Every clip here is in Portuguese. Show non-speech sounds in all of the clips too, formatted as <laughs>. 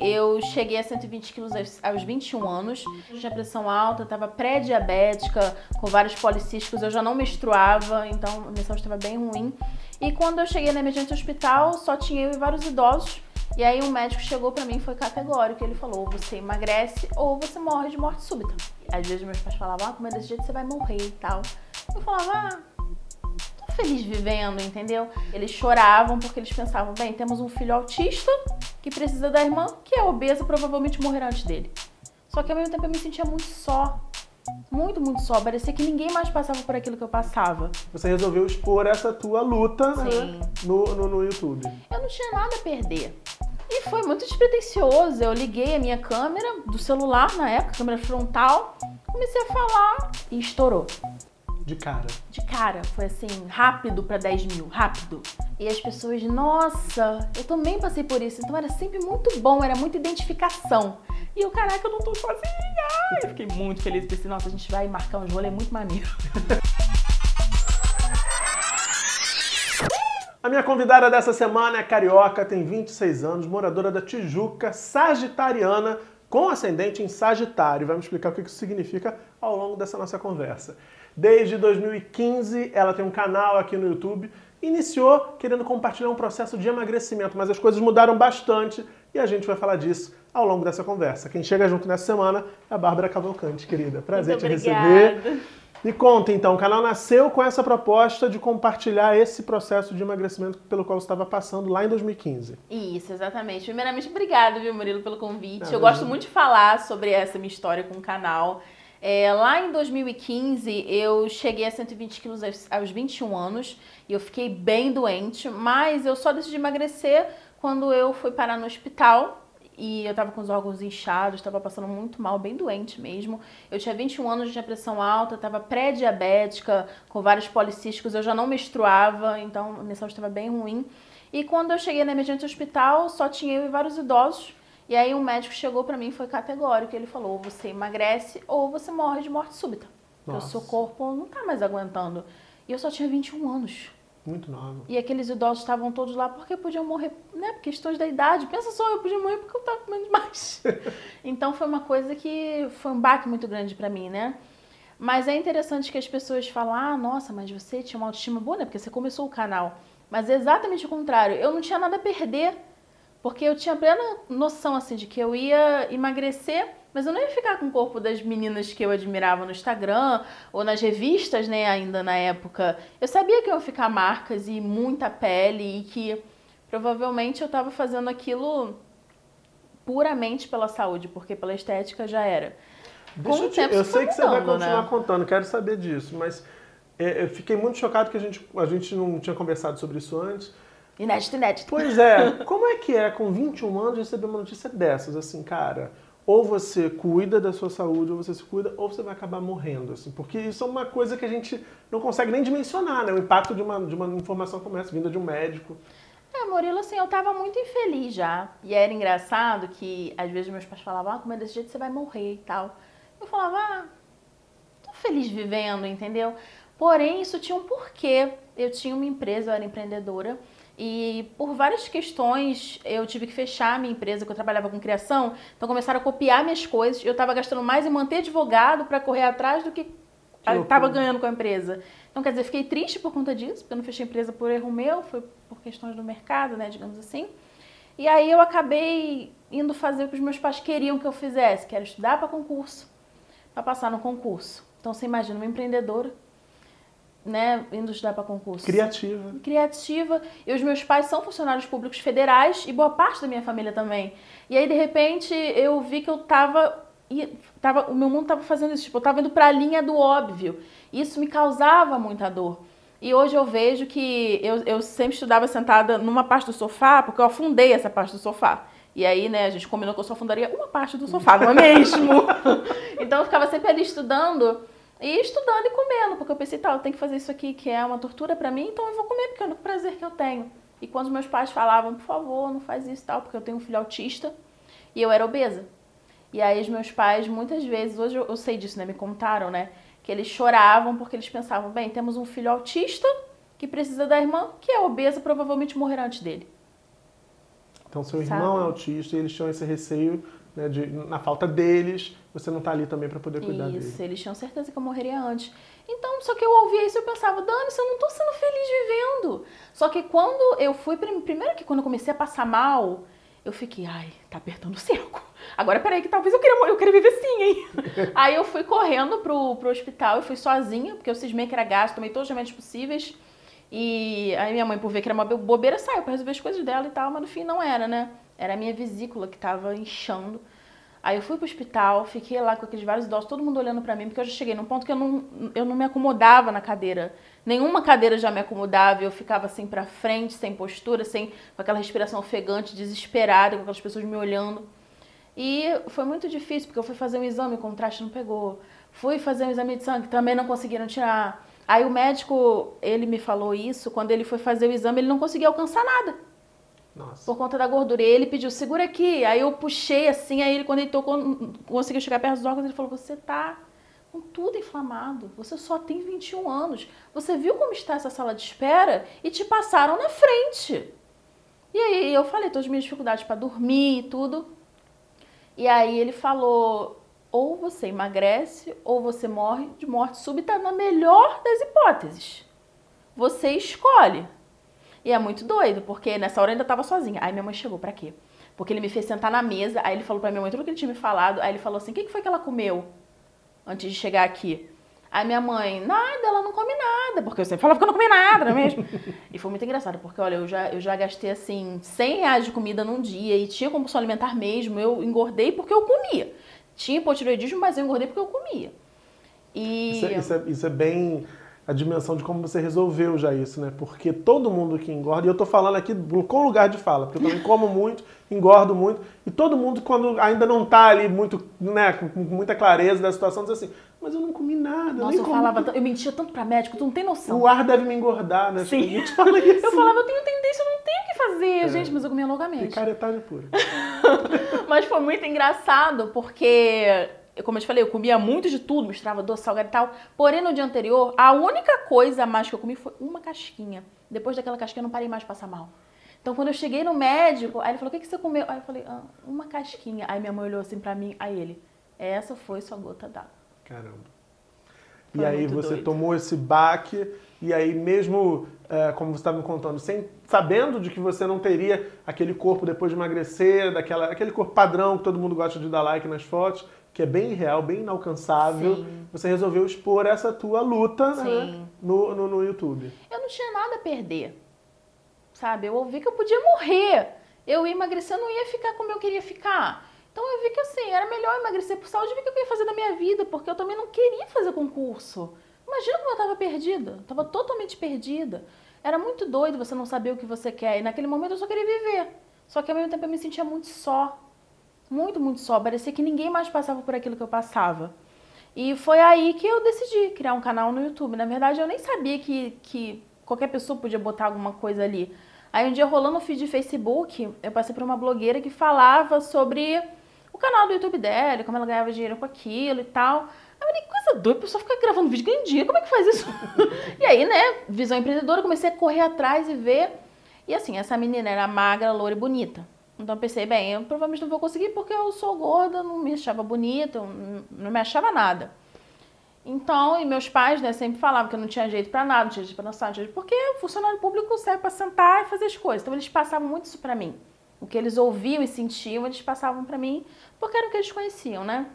Eu cheguei a 120 quilos aos 21 anos, tinha pressão alta, estava pré-diabética, com vários policísticos, eu já não menstruava, então a minha saúde estava bem ruim. E quando eu cheguei na emergência hospital, só tinha eu e vários idosos. E aí um médico chegou para mim foi categórico, ele falou, ou você emagrece ou você morre de morte súbita. Às vezes meus pais falavam, ah, como é desse jeito você vai morrer e tal. Eu falava, ah, feliz vivendo, entendeu? Eles choravam porque eles pensavam, bem, temos um filho autista que precisa da irmã, que é obesa, provavelmente morrerá antes dele. Só que ao mesmo tempo eu me sentia muito só. Muito, muito só. Parecia que ninguém mais passava por aquilo que eu passava. Você resolveu expor essa tua luta né, no, no, no YouTube. Eu não tinha nada a perder. E foi muito despretensioso. Eu liguei a minha câmera do celular na época, câmera frontal, comecei a falar e estourou. De cara. De cara. Foi assim, rápido para 10 mil, rápido. E as pessoas, nossa, eu também passei por isso. Então era sempre muito bom, era muita identificação. E eu, caraca, eu não tô sozinha. Eu fiquei muito feliz. Pensei, nossa, a gente vai marcar um rolê muito maneiro. A minha convidada dessa semana é carioca, tem 26 anos, moradora da Tijuca, sagitariana, com ascendente em Sagitário. Vamos explicar o que isso significa ao longo dessa nossa conversa. Desde 2015, ela tem um canal aqui no YouTube. Iniciou querendo compartilhar um processo de emagrecimento, mas as coisas mudaram bastante e a gente vai falar disso ao longo dessa conversa. Quem chega junto nessa semana é a Bárbara Cavalcante, querida. Prazer Muito te obrigada. receber. Me conta então, o canal nasceu com essa proposta de compartilhar esse processo de emagrecimento pelo qual você estava passando lá em 2015. Isso, exatamente. Primeiramente, obrigada, viu, Murilo, pelo convite. Eu gosto muito de falar sobre essa minha história com o canal. É, lá em 2015, eu cheguei a 120 quilos aos, aos 21 anos e eu fiquei bem doente, mas eu só decidi emagrecer quando eu fui parar no hospital e eu tava com os órgãos inchados, tava passando muito mal, bem doente mesmo. Eu tinha 21 anos, tinha pressão alta, tava pré-diabética, com vários policísticos, eu já não menstruava, então a minha saúde estava bem ruim. E quando eu cheguei na emergência hospital, só tinha eu e vários idosos. E aí um médico chegou para mim e foi categórico, ele falou: ou você emagrece ou você morre de morte súbita. Porque o seu corpo não tá mais aguentando. E eu só tinha 21 anos. Muito nova. E aqueles idosos estavam todos lá porque podiam morrer, né? Por questões da idade. Pensa só, eu podia morrer porque eu tava comendo demais. <laughs> então foi uma coisa que foi um baque muito grande para mim, né? Mas é interessante que as pessoas falam: ah, nossa, mas você tinha uma autoestima boa, né? Porque você começou o canal. Mas é exatamente o contrário. Eu não tinha nada a perder. Porque eu tinha plena noção, assim, de que eu ia emagrecer mas eu não ia ficar com o corpo das meninas que eu admirava no Instagram ou nas revistas, né, ainda na época. Eu sabia que eu ia ficar marcas e muita pele e que provavelmente eu estava fazendo aquilo puramente pela saúde, porque pela estética já era. Deixa Com eu te- tempo eu sei que você vai mudando, continuar né? contando, quero saber disso, mas é, eu fiquei muito chocado que a gente, a gente não tinha conversado sobre isso antes. Inédito, inédito. Pois é, <laughs> como é que é com 21 anos receber uma notícia dessas, assim, cara? Ou você cuida da sua saúde, ou você se cuida, ou você vai acabar morrendo, assim, porque isso é uma coisa que a gente não consegue nem dimensionar, né? O impacto de uma, de uma informação como essa, vinda de um médico. É, Murilo, assim, eu tava muito infeliz já. E era engraçado que às vezes meus pais falavam, ah, como é desse jeito você vai morrer e tal. Eu falava, ah, tô feliz vivendo, entendeu? Porém, isso tinha um porquê. Eu tinha uma empresa, eu era empreendedora. E por várias questões eu tive que fechar a minha empresa, que eu trabalhava com criação. Então começaram a copiar minhas coisas. Eu estava gastando mais em manter advogado para correr atrás do que estava ganhando com a empresa. Então, quer dizer, fiquei triste por conta disso, porque eu não fechei a empresa por erro meu, foi por questões do mercado, né, digamos assim. E aí eu acabei indo fazer o que os meus pais queriam que eu fizesse, que era estudar para concurso, para passar no concurso. Então, você imagina uma empreendedora, né, indo estudar para concurso Criativa. criativa. E os meus pais são funcionários públicos federais e boa parte da minha família também. E aí, de repente, eu vi que eu tava. tava o meu mundo tava fazendo isso. Tipo, eu tava indo pra linha do óbvio. Isso me causava muita dor. E hoje eu vejo que eu, eu sempre estudava sentada numa parte do sofá, porque eu afundei essa parte do sofá. E aí, né, a gente combinou que eu só afundaria uma parte do sofá, não é mesmo? <laughs> então eu ficava sempre ali estudando. E estudando e comendo, porque eu pensei, tá, eu tenho que fazer isso aqui que é uma tortura pra mim, então eu vou comer, porque é o único prazer que eu tenho. E quando meus pais falavam, por favor, não faz isso tal, porque eu tenho um filho autista e eu era obesa. E aí os meus pais, muitas vezes, hoje eu, eu sei disso, né? Me contaram, né? Que eles choravam porque eles pensavam, bem, temos um filho autista que precisa da irmã, que é obesa, provavelmente morrerá antes dele. Então, seu irmão Sabe? é autista e eles tinham esse receio né, de, na falta deles, você não tá ali também para poder cuidar Isso, dele. eles tinham certeza que eu morreria antes. Então, só que eu ouvia isso e eu pensava, Dani, eu não tô sendo feliz vivendo. Só que quando eu fui, prim- primeiro que quando eu comecei a passar mal, eu fiquei, ai, tá apertando o cerco. Agora, peraí, que talvez eu morrer, eu queira viver sim, hein? <laughs> Aí eu fui correndo pro, pro hospital, eu fui sozinha, porque eu cismei que era gasto, tomei todos os remédios possíveis. E aí minha mãe, por ver que era uma bobeira, saiu pra resolver as coisas dela e tal, mas no fim não era, né? Era a minha vesícula que tava inchando. Aí eu fui pro hospital, fiquei lá com aqueles vários idosos, todo mundo olhando pra mim, porque eu já cheguei num ponto que eu não, eu não me acomodava na cadeira. Nenhuma cadeira já me acomodava, eu ficava assim pra frente, sem postura, sem com aquela respiração ofegante, desesperada, com aquelas pessoas me olhando. E foi muito difícil, porque eu fui fazer um exame, o contraste não pegou. Fui fazer um exame de sangue, também não conseguiram tirar. Aí o médico, ele me falou isso, quando ele foi fazer o exame, ele não conseguia alcançar nada Nossa. por conta da gordura. E ele pediu, segura aqui. Aí eu puxei assim, aí ele, quando ele tocou, conseguiu chegar perto dos órgãos, ele falou, você tá com tudo inflamado. Você só tem 21 anos. Você viu como está essa sala de espera? E te passaram na frente. E aí eu falei todas as minhas dificuldades para dormir e tudo. E aí ele falou, ou você emagrece, ou você morre de morte súbita na melhor das hipóteses. Você escolhe. E é muito doido, porque nessa hora eu ainda tava sozinha. Aí minha mãe chegou, pra quê? Porque ele me fez sentar na mesa, aí ele falou pra minha mãe tudo que ele tinha me falado, aí ele falou assim, o que que foi que ela comeu antes de chegar aqui? Aí minha mãe, nada, ela não come nada, porque eu sempre falava que eu não comia nada, não é mesmo? <laughs> e foi muito engraçado, porque olha, eu já, eu já gastei assim 100 reais de comida num dia e tinha compulsão alimentar mesmo, eu engordei porque eu comia. Tinha hipotireoidismo, mas eu engordei porque eu comia. E... Isso, é, isso, é, isso é bem a dimensão de como você resolveu já isso, né? Porque todo mundo que engorda, e eu tô falando aqui com lugar de fala, porque eu também como muito, engordo muito, e todo mundo, quando ainda não tá ali muito, né, com muita clareza da situação, diz assim, mas eu não comi nada, eu Nossa, nem eu comi. falava, eu mentia tanto pra médico, tu não tem noção. O ar deve me engordar, né? Sim. <laughs> A gente fala isso. Eu falava, eu tenho tendência, eu não tenho o que fazer, É. gente, mas eu comia loucamente. Picaretagem pura. <laughs> Mas foi muito engraçado, porque, como eu te falei, eu comia muito de tudo, misturava doce, salgado e tal. Porém, no dia anterior, a única coisa a mais que eu comi foi uma casquinha. Depois daquela casquinha, eu não parei mais de passar mal. Então, quando eu cheguei no médico, aí ele falou, o que, que você comeu? Aí eu falei, ah, uma casquinha. Aí minha mãe olhou assim pra mim, aí ele, essa foi sua gota d'água. Caramba. Foi e aí você doido. tomou esse baque, e aí mesmo, é, como você estava me contando, sem, sabendo de que você não teria aquele corpo depois de emagrecer, daquela, aquele corpo padrão que todo mundo gosta de dar like nas fotos, que é bem real, bem inalcançável, Sim. você resolveu expor essa tua luta né, no, no, no YouTube. Eu não tinha nada a perder. Sabe? Eu ouvi que eu podia morrer. Eu ia emagrecer, eu não ia ficar como eu queria ficar. Então eu vi que assim, era melhor emagrecer por saúde, ver o que eu ia fazer da minha vida, porque eu também não queria fazer concurso. Imagina como eu tava perdida. Eu tava totalmente perdida. Era muito doido você não saber o que você quer. E naquele momento eu só queria viver. Só que ao mesmo tempo eu me sentia muito só. Muito, muito só. Parecia que ninguém mais passava por aquilo que eu passava. E foi aí que eu decidi criar um canal no YouTube. Na verdade, eu nem sabia que, que qualquer pessoa podia botar alguma coisa ali. Aí um dia rolando no feed de Facebook, eu passei por uma blogueira que falava sobre o canal do YouTube dela, como ela ganhava dinheiro com aquilo e tal. Eu falei, coisa doida, a pessoa fica gravando vídeo ganhando dinheiro, como é que faz isso? <laughs> e aí, né, visão empreendedora, comecei a correr atrás e ver. E assim, essa menina era magra, loura e bonita. Então pensei, bem, eu provavelmente não vou conseguir porque eu sou gorda, não me achava bonita, não- me achava nada. Então, e meus pais, né, sempre falavam que eu não tinha jeito pra nada, não tinha jeito pra dançar, não tinha jeito, porque o funcionário público serve pra sentar e fazer as coisas. Então, eles passavam muito isso pra mim. O que eles ouviam e sentiam, eles passavam pra mim, porque era o que eles conheciam, né?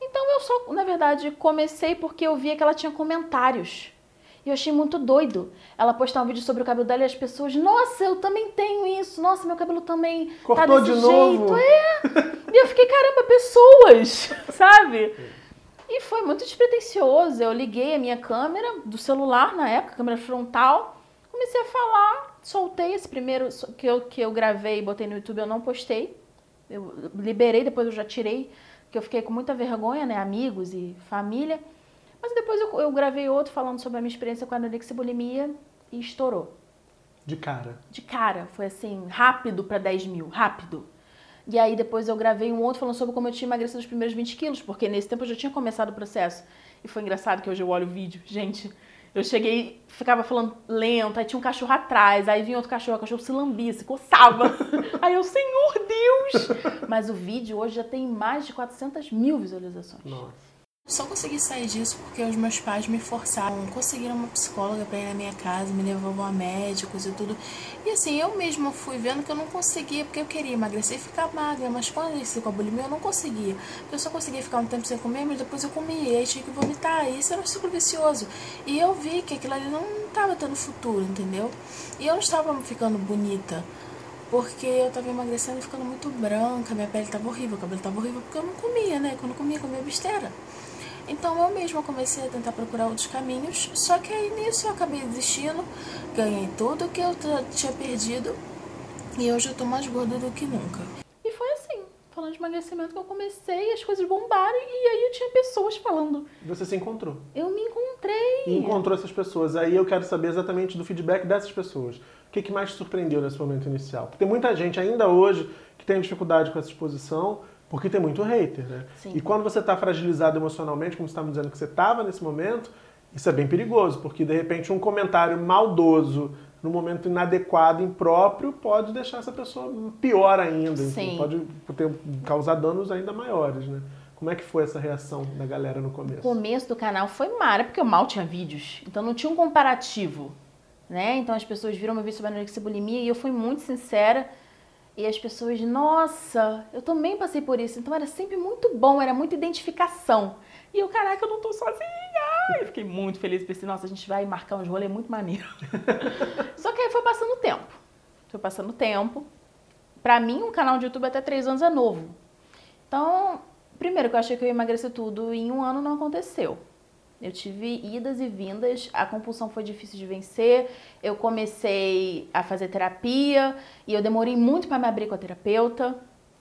Então, eu só, na verdade, comecei porque eu via que ela tinha comentários. E eu achei muito doido. Ela postar um vídeo sobre o cabelo dela e as pessoas, nossa, eu também tenho isso, nossa, meu cabelo também Cortou tá desse de jeito. novo. É. E eu fiquei, caramba, pessoas, <laughs> sabe? E foi muito despretensioso. Eu liguei a minha câmera do celular na época, câmera frontal, comecei a falar, soltei esse primeiro que eu, que eu gravei e botei no YouTube, eu não postei. Eu liberei, depois eu já tirei, porque eu fiquei com muita vergonha, né? Amigos e família. Mas depois eu, eu gravei outro falando sobre a minha experiência com a anorexia e bulimia e estourou De cara. de cara. Foi assim, rápido pra 10 mil, rápido. E aí depois eu gravei um outro falando sobre como eu tinha emagrecido os primeiros 20 quilos, porque nesse tempo eu já tinha começado o processo. E foi engraçado que hoje eu olho o vídeo. <laughs> Gente, Eu cheguei, ficava falando lento, aí tinha um cachorro atrás, aí vinha outro cachorro, o cachorro se lambia, se coçava. <laughs> aí eu, Senhor Deus! Mas o vídeo hoje já tem mais de 400 mil visualizações. Nossa. Só consegui sair disso porque os meus pais me forçaram, conseguiram uma psicóloga para ir na minha casa, me levavam a médicos e tudo. E assim, eu mesma fui vendo que eu não conseguia, porque eu queria emagrecer e ficar magra, mas quando eu com a bulimia eu não conseguia. Eu só conseguia ficar um tempo sem comer, mas depois eu comia, e tinha que vomitar, e isso era um ciclo vicioso. E eu vi que aquilo ali não estava tendo futuro, entendeu? E eu não estava ficando bonita porque eu tava emagrecendo e ficando muito branca, minha pele tava horrível, o cabelo tava horrível, porque eu não comia, né? Quando eu comia, comia besteira. Então eu mesma comecei a tentar procurar outros caminhos, só que aí nisso eu acabei desistindo, ganhei tudo que eu tinha perdido e hoje eu tô mais gorda do que nunca. E foi assim, falando de emagrecimento que eu comecei, as coisas bombaram e aí eu tinha pessoas falando. Você se encontrou? Eu me encontrei. E encontrou essas pessoas. Aí eu quero saber exatamente do feedback dessas pessoas. O que, que mais te surpreendeu nesse momento inicial? Porque tem muita gente ainda hoje que tem dificuldade com essa exposição, porque tem muito hater, né? Sim. E quando você está fragilizado emocionalmente, como você estava dizendo que você estava nesse momento, isso é bem perigoso, porque de repente um comentário maldoso no momento inadequado, impróprio, pode deixar essa pessoa pior ainda. Sim. Pode ter, causar danos ainda maiores, né? Como é que foi essa reação da galera no começo? O começo do canal foi mara, porque eu mal tinha vídeos. Então não tinha um comparativo, né? Então as pessoas viram meu vídeo sobre anorexia e bulimia e eu fui muito sincera e as pessoas, nossa, eu também passei por isso. Então era sempre muito bom, era muita identificação. E eu, caraca, eu não tô sozinha. Eu fiquei muito feliz, pensei, nossa, a gente vai marcar uns rolês muito maneiro. <laughs> Só que aí foi passando o tempo. Foi passando o tempo. Pra mim, um canal de YouTube até três anos é novo. Então, primeiro que eu achei que eu ia emagrecer tudo e em um ano não aconteceu. Eu tive idas e vindas, a compulsão foi difícil de vencer. Eu comecei a fazer terapia e eu demorei muito para me abrir com a terapeuta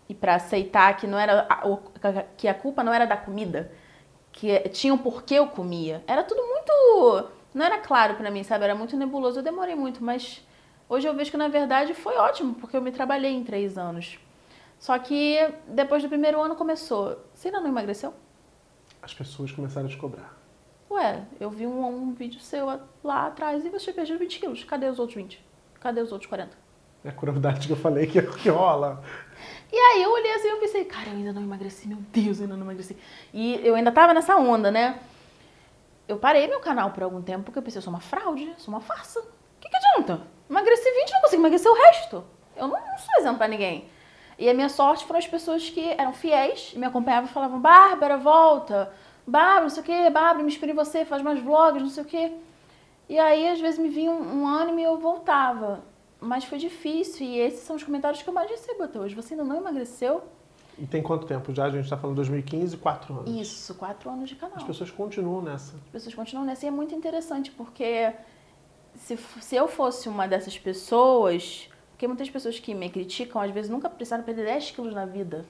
e para aceitar que não era a, que a culpa não era da comida, que tinha um porquê eu comia. Era tudo muito, não era claro para mim, sabe? Era muito nebuloso. Eu demorei muito, mas hoje eu vejo que na verdade foi ótimo porque eu me trabalhei em três anos. Só que depois do primeiro ano começou. Você ainda não emagreceu? As pessoas começaram a te cobrar. Ué, eu vi um, um vídeo seu lá atrás e você perdeu 20 quilos. Cadê os outros 20? Cadê os outros 40? É a crueldade que eu falei que, que rola. E aí eu olhei assim e pensei, cara, eu ainda não emagreci, meu Deus, eu ainda não emagreci. E eu ainda tava nessa onda, né? Eu parei meu canal por algum tempo porque eu pensei, eu sou uma fraude, sou uma farsa. O que, que adianta? Emagreci 20 não consigo emagrecer o resto. Eu não, não sou exemplo pra ninguém. E a minha sorte foram as pessoas que eram fiéis, me acompanhavam e falavam, Bárbara, volta Bárbara, não sei o quê, Bárbara, me inspira em você, faz mais vlogs, não sei o quê. E aí, às vezes, me vinha um, um ânimo e eu voltava. Mas foi difícil e esses são os comentários que eu mais recebo até hoje. Você ainda não emagreceu? E tem quanto tempo já? A gente está falando 2015, quatro anos. Isso, quatro anos de canal. As pessoas continuam nessa. As pessoas continuam nessa e é muito interessante porque se, se eu fosse uma dessas pessoas, porque muitas pessoas que me criticam às vezes nunca precisaram perder 10 quilos na vida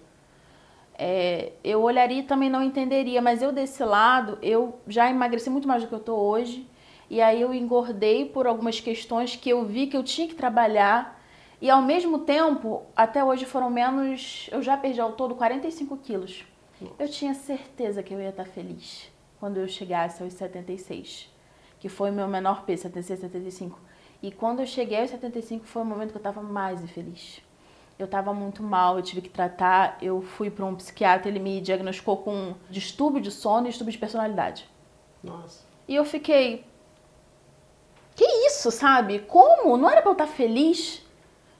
é, eu olharia e também não entenderia, mas eu desse lado, eu já emagreci muito mais do que eu tô hoje, e aí eu engordei por algumas questões que eu vi que eu tinha que trabalhar, e ao mesmo tempo, até hoje foram menos, eu já perdi ao todo 45 quilos. Eu tinha certeza que eu ia estar feliz quando eu chegasse aos 76, que foi o meu menor peso, 76, 75. E quando eu cheguei aos 75 foi o momento que eu estava mais infeliz eu estava muito mal, eu tive que tratar. Eu fui para um psiquiatra, ele me diagnosticou com distúrbio de sono e distúrbio de personalidade. Nossa. E eu fiquei. Que isso, sabe? Como? Não era para eu estar feliz?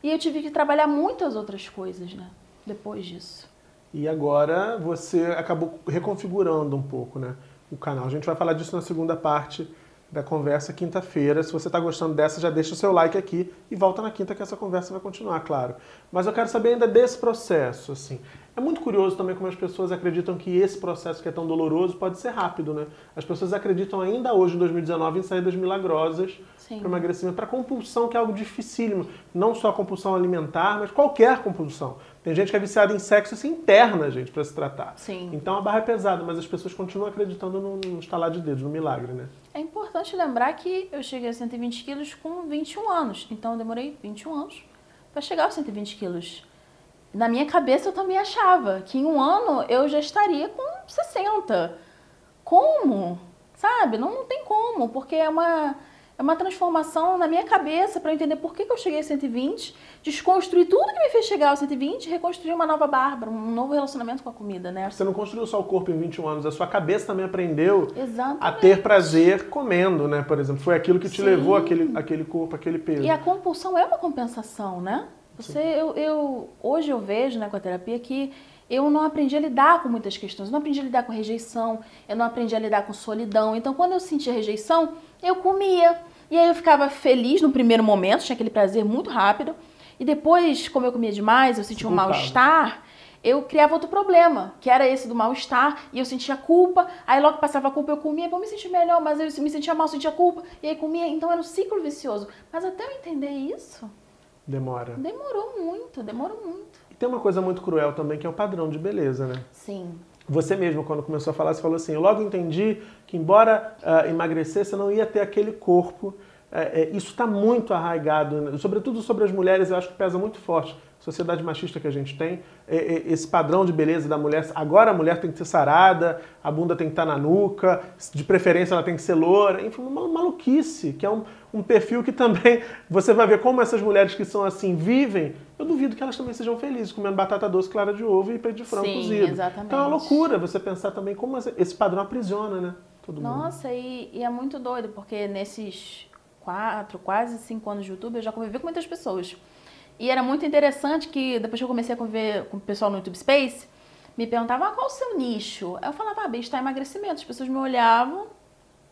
E eu tive que trabalhar muitas outras coisas, né? Depois disso. E agora você acabou reconfigurando um pouco, né? O canal. A gente vai falar disso na segunda parte da conversa quinta-feira. Se você está gostando dessa, já deixa o seu like aqui e volta na quinta que essa conversa vai continuar, claro. Mas eu quero saber ainda desse processo, assim. É muito curioso também como as pessoas acreditam que esse processo que é tão doloroso pode ser rápido, né? As pessoas acreditam ainda hoje, em 2019, em saídas milagrosas para emagrecimento, para compulsão, que é algo dificílimo. Não só a compulsão alimentar, mas qualquer compulsão. Tem gente que é viciada em sexo e se interna, gente, para se tratar. Sim. Então a barra é pesada, mas as pessoas continuam acreditando no, no estalar de dedos, no milagre, né? É importante lembrar que eu cheguei a 120 quilos com 21 anos. Então eu demorei 21 anos para chegar aos 120 quilos. Na minha cabeça eu também achava que em um ano eu já estaria com 60. Como? Sabe? Não, não tem como, porque é uma, é uma transformação na minha cabeça para entender por que, que eu cheguei a 120, desconstruir tudo que me fez chegar ao 120 e reconstruir uma nova Bárbara, um novo relacionamento com a comida, né? Você não construiu só o corpo em 21 anos, a sua cabeça também aprendeu Exatamente. a ter prazer comendo, né? Por exemplo, foi aquilo que te Sim. levou àquele, àquele corpo, àquele peso. E a compulsão é uma compensação, né? Você, eu, eu, hoje eu vejo né, com a terapia que eu não aprendi a lidar com muitas questões. Eu não aprendi a lidar com rejeição, eu não aprendi a lidar com solidão. Então, quando eu sentia rejeição, eu comia. E aí eu ficava feliz no primeiro momento, tinha aquele prazer muito rápido. E depois, como eu comia demais, eu sentia um mal-estar, eu criava outro problema, que era esse do mal-estar, e eu sentia culpa, aí logo passava a culpa eu comia, vou me sentir melhor, mas eu me sentia mal, sentia culpa, e aí comia, então era um ciclo vicioso. Mas até eu entender isso, Demora. demorou muito, demorou muito. Tem uma coisa muito cruel também, que é o padrão de beleza, né? Sim, Você mesmo, quando começou a falar, você falou assim: eu logo entendi que, embora ah, emagrecer, você não ia ter aquele corpo. É, é, isso está muito arraigado, né? sobretudo sobre as mulheres, eu acho que pesa muito forte. Sociedade machista que a gente tem, esse padrão de beleza da mulher. Agora a mulher tem que ser sarada, a bunda tem que estar na nuca, de preferência ela tem que ser loura. Enfim, uma maluquice, que é um, um perfil que também <laughs> você vai ver como essas mulheres que são assim vivem. Eu duvido que elas também sejam felizes comendo batata doce, clara de ovo e peito de frango Sim, cozido. exatamente. Então é uma loucura você pensar também como esse padrão aprisiona, né? Todo. Nossa, e, e é muito doido, porque nesses quatro, quase cinco anos de YouTube, eu já convivi com muitas pessoas. E era muito interessante que, depois que eu comecei a conviver com o pessoal no YouTube Space, me perguntavam, ah, qual o seu nicho? Eu falava, ah, bem-estar e emagrecimento. As pessoas me olhavam,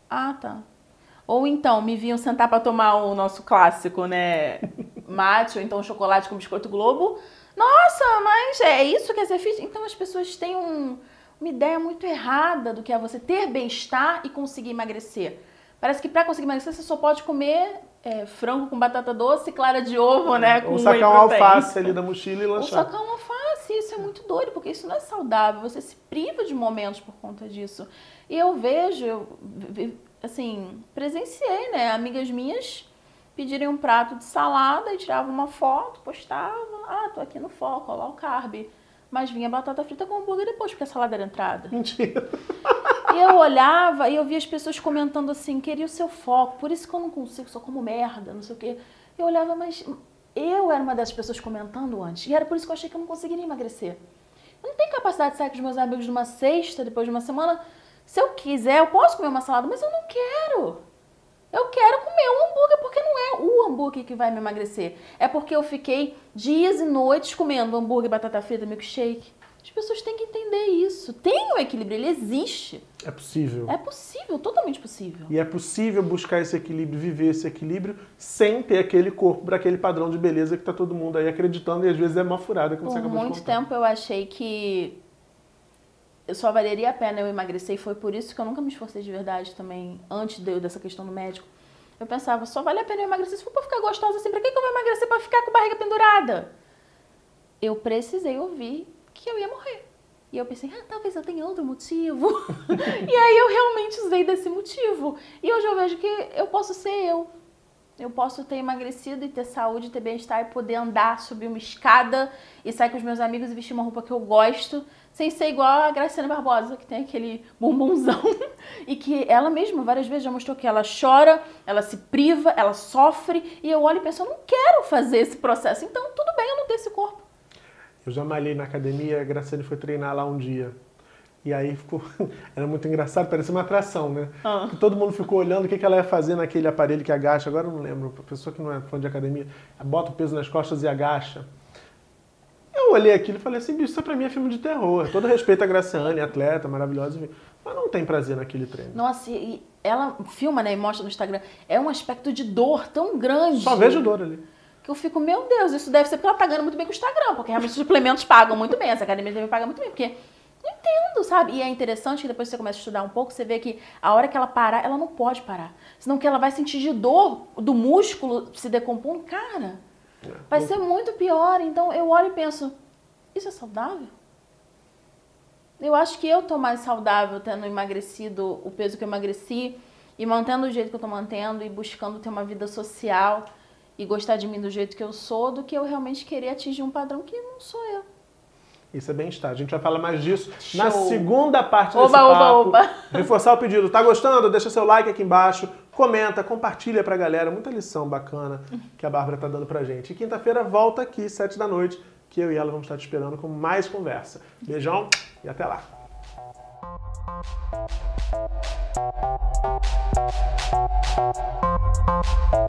ah, tá. Ou então, me vinham sentar para tomar o nosso clássico, né, <laughs> mate, ou então chocolate com biscoito Globo. Nossa, mas é isso que é ser fit? Então as pessoas têm um, uma ideia muito errada do que é você ter bem-estar e conseguir emagrecer. Parece que para conseguir emagrecer você só pode comer é, frango com batata doce, clara de ovo, né? Ou sacar um protein. alface ali da mochila e Ou lanchar. sacar um alface, isso é muito doido, porque isso não é saudável, você se priva de momentos por conta disso. E eu vejo, eu, assim, presenciei, né, amigas minhas pedirem um prato de salada e tiravam uma foto, postavam, ah, tô aqui no foco, olha lá o carb. Mas vinha batata frita com hambúrguer depois, porque a salada era entrada. Mentira. <laughs> E eu olhava e eu via as pessoas comentando assim, queria o seu foco, por isso que eu não consigo, só como merda, não sei o quê. Eu olhava, mas eu era uma dessas pessoas comentando antes. E era por isso que eu achei que eu não conseguiria emagrecer. Eu não tenho capacidade de sair com os meus amigos numa sexta, depois de uma semana. Se eu quiser, eu posso comer uma salada, mas eu não quero. Eu quero comer um hambúrguer porque não é o hambúrguer que vai me emagrecer. É porque eu fiquei dias e noites comendo hambúrguer, batata frita, milkshake. As pessoas têm que entender isso. Tem um equilíbrio, ele existe. É possível. É possível, totalmente possível. E é possível buscar esse equilíbrio, viver esse equilíbrio, sem ter aquele corpo para aquele padrão de beleza que tá todo mundo aí acreditando e às vezes é uma furada, como você Por acabou de muito contar. tempo eu achei que eu só valeria a pena eu emagrecer e foi por isso que eu nunca me esforcei de verdade também, antes de- dessa questão do médico. Eu pensava, só vale a pena eu emagrecer se for pra ficar gostosa assim, pra que, que eu vou emagrecer pra ficar com barriga pendurada? Eu precisei ouvir que eu ia morrer. E eu pensei, ah, talvez eu tenha outro motivo. <laughs> e aí eu realmente usei desse motivo. E hoje eu vejo que eu posso ser eu. Eu posso ter emagrecido e ter saúde, ter bem-estar e poder andar, subir uma escada e sair com os meus amigos e vestir uma roupa que eu gosto, sem ser igual a Graciana Barbosa, que tem aquele bumbumzão. <laughs> e que ela mesma várias vezes já mostrou que ela chora, ela se priva, ela sofre. E eu olho e penso, eu não quero fazer esse processo. Então, tudo bem eu não ter esse corpo. Eu já malhei na academia, a Graciane foi treinar lá um dia. E aí ficou. <laughs> Era muito engraçado, parecia uma atração, né? Ah. Que todo mundo ficou olhando o que que ela ia fazer naquele aparelho que agacha. Agora eu não lembro, a pessoa que não é fã de academia, bota o peso nas costas e agacha. Eu olhei aquilo e falei assim, bicho, isso pra mim é filme de terror. Todo respeito a Graciane, atleta, maravilhosa. Mas não tem prazer naquele treino. Nossa, e ela filma, né, e mostra no Instagram. É um aspecto de dor tão grande. Só vejo dor ali. Que eu fico, meu Deus, isso deve ser porque ela tá ganhando muito bem com o Instagram, porque realmente os suplementos pagam muito bem, essa academia também paga muito bem, porque não entendo, sabe? E é interessante que depois você começa a estudar um pouco, você vê que a hora que ela parar, ela não pode parar. Senão que ela vai sentir de dor do músculo se decompondo, cara, vai ser muito pior. Então eu olho e penso, isso é saudável? Eu acho que eu tô mais saudável tendo emagrecido o peso que eu emagreci e mantendo o jeito que eu tô mantendo e buscando ter uma vida social e gostar de mim do jeito que eu sou do que eu realmente querer atingir um padrão que não sou eu. Isso é bem-estar. A gente vai falar mais disso Show. na segunda parte Oba, desse oba, papo. oba. <laughs> Reforçar o pedido. Tá gostando? Deixa seu like aqui embaixo, comenta, compartilha pra galera. Muita lição bacana que a Bárbara tá dando pra gente. E quinta-feira volta aqui, sete da noite, que eu e ela vamos estar te esperando com mais conversa. Beijão e até lá. Thank